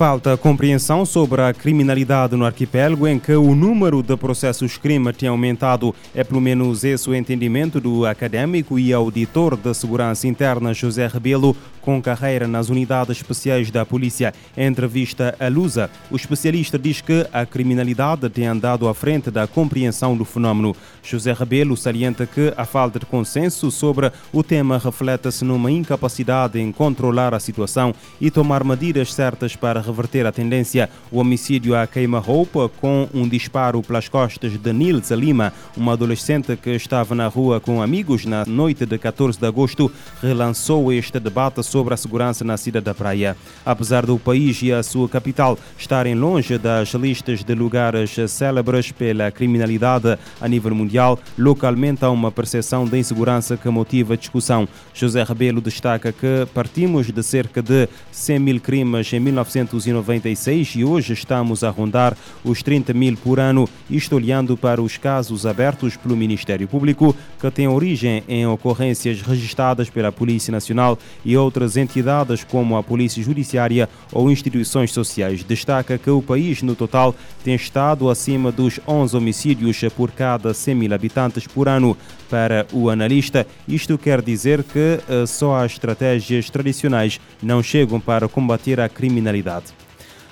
Falta compreensão sobre a criminalidade no arquipélago, em que o número de processos crime tem aumentado. É pelo menos esse o entendimento do académico e auditor de segurança interna José Rebelo, com carreira nas unidades especiais da polícia. Em entrevista à Lusa, o especialista diz que a criminalidade tem andado à frente da compreensão do fenómeno. José Rebelo salienta que a falta de consenso sobre o tema reflete-se numa incapacidade em controlar a situação e tomar medidas certas para reverter a tendência. O homicídio à queima-roupa com um disparo pelas costas de Nilza Lima, uma adolescente que estava na rua com amigos na noite de 14 de agosto, relançou este debate sobre a segurança na cidade da Praia. Apesar do país e a sua capital estarem longe das listas de lugares célebres pela criminalidade a nível mundial, localmente há uma percepção de insegurança que motiva a discussão. José Rebelo destaca que partimos de cerca de 100 mil crimes em 1996 e hoje estamos a rondar os 30 mil por ano, isto olhando para os casos abertos pelo Ministério Público, que têm origem em ocorrências registradas pela Polícia Nacional e outras entidades como a Polícia Judiciária ou instituições sociais. Destaca que o país, no total, tem estado acima dos 11 homicídios por cada 100 mil habitantes por ano. Para o analista, isto quer dizer que uh, só as estratégias tradicionais não chegam para combater a criminalidade.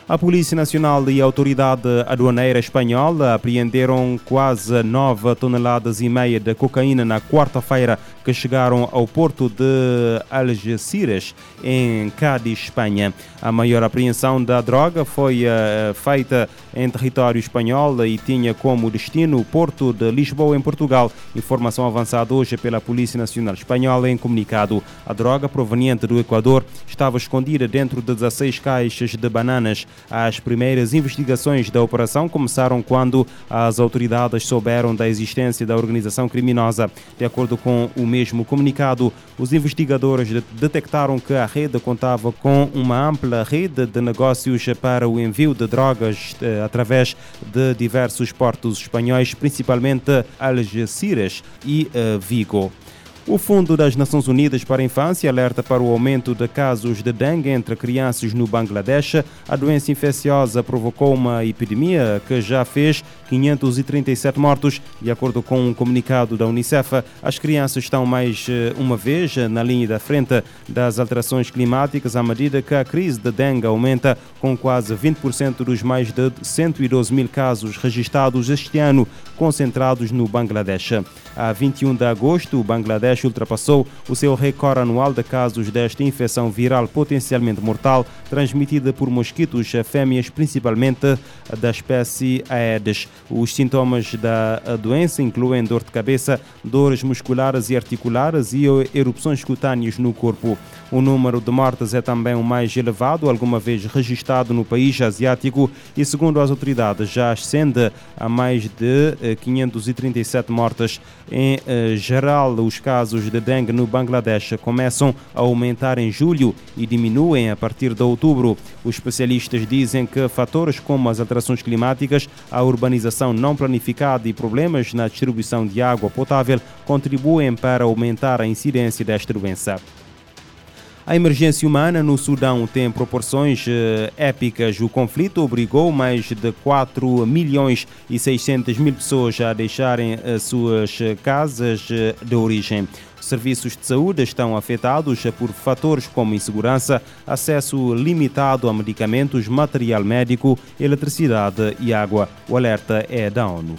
A Polícia Nacional e a Autoridade Aduaneira Espanhola apreenderam quase 9 toneladas e meia de cocaína na quarta-feira que chegaram ao porto de Algeciras, em Cádiz, Espanha. A maior apreensão da droga foi uh, feita em território espanhol e tinha como destino o porto de Lisboa, em Portugal. Informação avançada hoje pela Polícia Nacional Espanhola em comunicado. A droga proveniente do Equador estava escondida dentro de 16 caixas de bananas as primeiras investigações da operação começaram quando as autoridades souberam da existência da organização criminosa. De acordo com o mesmo comunicado, os investigadores detectaram que a rede contava com uma ampla rede de negócios para o envio de drogas eh, através de diversos portos espanhóis, principalmente Algeciras e eh, Vigo. O Fundo das Nações Unidas para a Infância alerta para o aumento de casos de dengue entre crianças no Bangladesh. A doença infecciosa provocou uma epidemia que já fez 537 mortos. De acordo com um comunicado da Unicef, as crianças estão mais eh, uma vez na linha da frente das alterações climáticas à medida que a crise de dengue aumenta, com quase 20% dos mais de 112 mil casos registrados este ano concentrados no Bangladesh. A 21 de agosto, o Bangladesh ultrapassou o seu recorde anual de casos desta infecção viral potencialmente mortal transmitida por mosquitos fêmeas, principalmente da espécie Aedes. Os sintomas da doença incluem dor de cabeça, dores musculares e articulares e erupções cutâneas no corpo. O número de mortes é também o mais elevado alguma vez registrado no país asiático e, segundo as autoridades, já ascende a mais de 537 mortes. Em eh, geral, os casos de dengue no Bangladesh começam a aumentar em julho e diminuem a partir de outubro. Os especialistas dizem que fatores como as alterações climáticas, a urbanização não planificada e problemas na distribuição de água potável contribuem para aumentar a incidência desta doença. A emergência humana no Sudão tem proporções uh, épicas. O conflito obrigou mais de 4 milhões e 600 mil pessoas a deixarem as suas casas uh, de origem. Serviços de saúde estão afetados por fatores como insegurança, acesso limitado a medicamentos, material médico, eletricidade e água. O alerta é da ONU.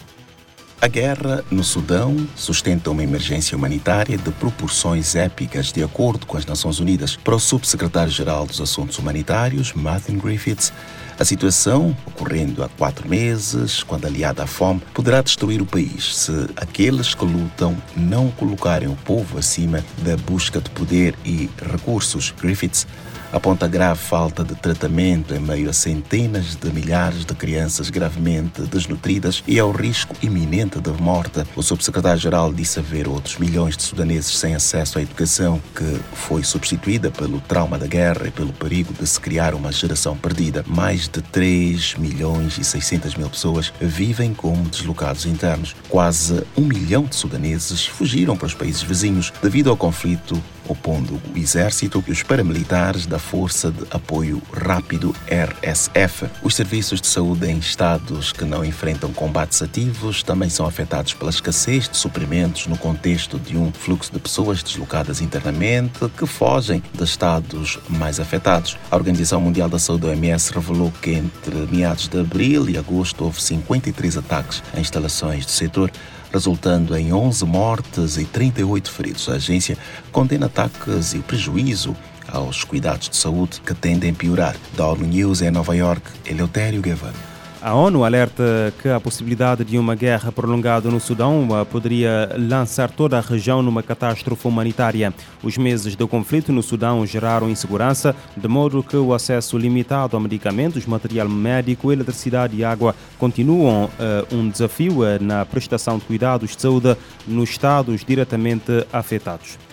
A guerra no Sudão sustenta uma emergência humanitária de proporções épicas, de acordo com as Nações Unidas. Para o subsecretário-geral dos Assuntos Humanitários, Martin Griffiths, A situação, ocorrendo há quatro meses, quando aliada à fome, poderá destruir o país se aqueles que lutam não colocarem o povo acima da busca de poder e recursos. Griffiths aponta a grave falta de tratamento em meio a centenas de milhares de crianças gravemente desnutridas e ao risco iminente de morte. O subsecretário-geral disse haver outros milhões de sudaneses sem acesso à educação, que foi substituída pelo trauma da guerra e pelo perigo de se criar uma geração perdida. Mais de 3 milhões e 600 mil pessoas vivem como deslocados internos. Quase um milhão de sudaneses fugiram para os países vizinhos devido ao conflito opondo o exército e os paramilitares da Força de Apoio Rápido RSF. Os serviços de saúde em estados que não enfrentam combates ativos também são afetados pela escassez de suprimentos no contexto de um fluxo de pessoas deslocadas internamente que fogem de estados mais afetados. A Organização Mundial da Saúde, OMS, revelou que entre meados de abril e agosto houve 53 ataques em instalações do setor resultando em 11 mortes e 38 feridos. A agência condena ataques e prejuízo aos cuidados de saúde que tendem a piorar. Da ONU News em Nova York, Eleutério Guevara. A ONU alerta que a possibilidade de uma guerra prolongada no Sudão eh, poderia lançar toda a região numa catástrofe humanitária. Os meses de conflito no Sudão geraram insegurança, de modo que o acesso limitado a medicamentos, material médico, eletricidade e água continuam uh, um desafio uh, na prestação de cuidados de saúde nos estados diretamente afetados.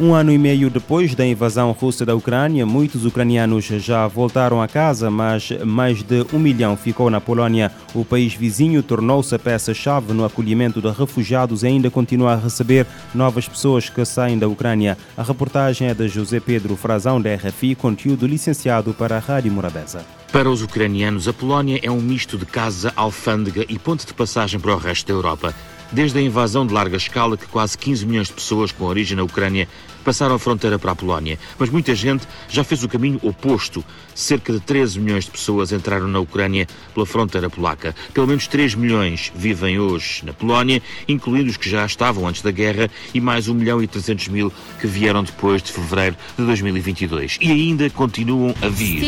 Um ano e meio depois da invasão russa da Ucrânia, muitos ucranianos já voltaram a casa, mas mais de um milhão ficou na Polónia. O país vizinho tornou-se a peça-chave no acolhimento de refugiados e ainda continua a receber novas pessoas que saem da Ucrânia. A reportagem é de José Pedro Frazão, da RFI, conteúdo licenciado para a Rádio Morabeza. Para os ucranianos, a Polónia é um misto de casa, alfândega e ponte de passagem para o resto da Europa. Desde a invasão de larga escala, que quase 15 milhões de pessoas com origem na Ucrânia passaram a fronteira para a Polónia. Mas muita gente já fez o caminho oposto. Cerca de 13 milhões de pessoas entraram na Ucrânia pela fronteira polaca. Pelo menos 3 milhões vivem hoje na Polónia, incluindo os que já estavam antes da guerra e mais 1 milhão e 300 mil que vieram depois de fevereiro de 2022. E ainda continuam a vir.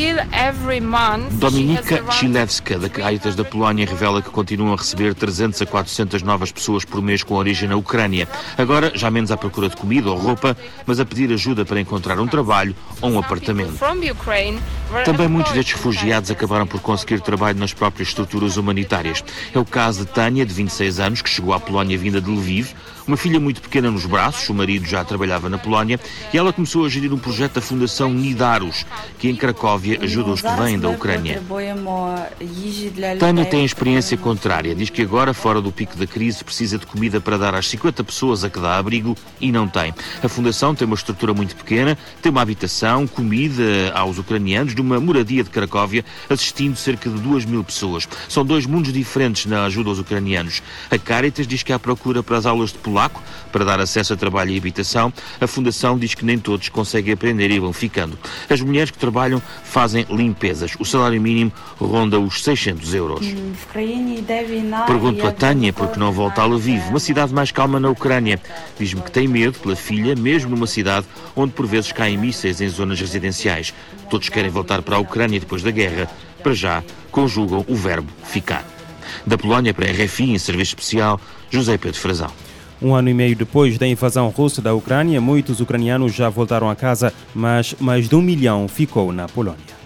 Dominika Chilewska, da Caitas da Polónia, revela que continuam a receber 300 a 400 novas pessoas por mês com origem na Ucrânia. Agora, já menos à procura de comida ou roupa, mas a pedir ajuda para encontrar um trabalho ou um apartamento. Também muitos destes refugiados acabaram por conseguir trabalho nas próprias estruturas humanitárias. É o caso de Tânia, de 26 anos, que chegou à Polónia vinda de Lviv, uma filha muito pequena nos braços, o marido já trabalhava na Polónia, e ela começou a gerir um projeto da Fundação Nidaros, que em Cracóvia ajuda os que vêm da Ucrânia. Tânia tem a experiência contrária, diz que agora, fora do pico da crise, precisa de comida para dar às 50 pessoas a que dá abrigo e não tem. A Fundação tem uma estrutura muito pequena, tem uma habitação, comida aos ucranianos, de uma moradia de Cracóvia, assistindo cerca de 2 mil pessoas. São dois mundos diferentes na ajuda aos ucranianos. A Caritas diz que há procura para as aulas de polaco para dar acesso a trabalho e habitação. A Fundação diz que nem todos conseguem aprender e vão ficando. As mulheres que trabalham fazem limpezas. O salário mínimo ronda os 600 euros. Pergunto a Tânia porque não volta a Lviv, uma cidade mais calma na Ucrânia. Diz-me que tem medo pela filha, mesmo numa cidade onde por vezes caem mísseis em zonas residenciais. Todos querem voltar para a Ucrânia depois da guerra. Para já, conjugam o verbo ficar. Da Polónia para a RFI, em serviço especial, José Pedro Frazão. Um ano e meio depois da invasão russa da Ucrânia, muitos ucranianos já voltaram a casa, mas mais de um milhão ficou na Polônia.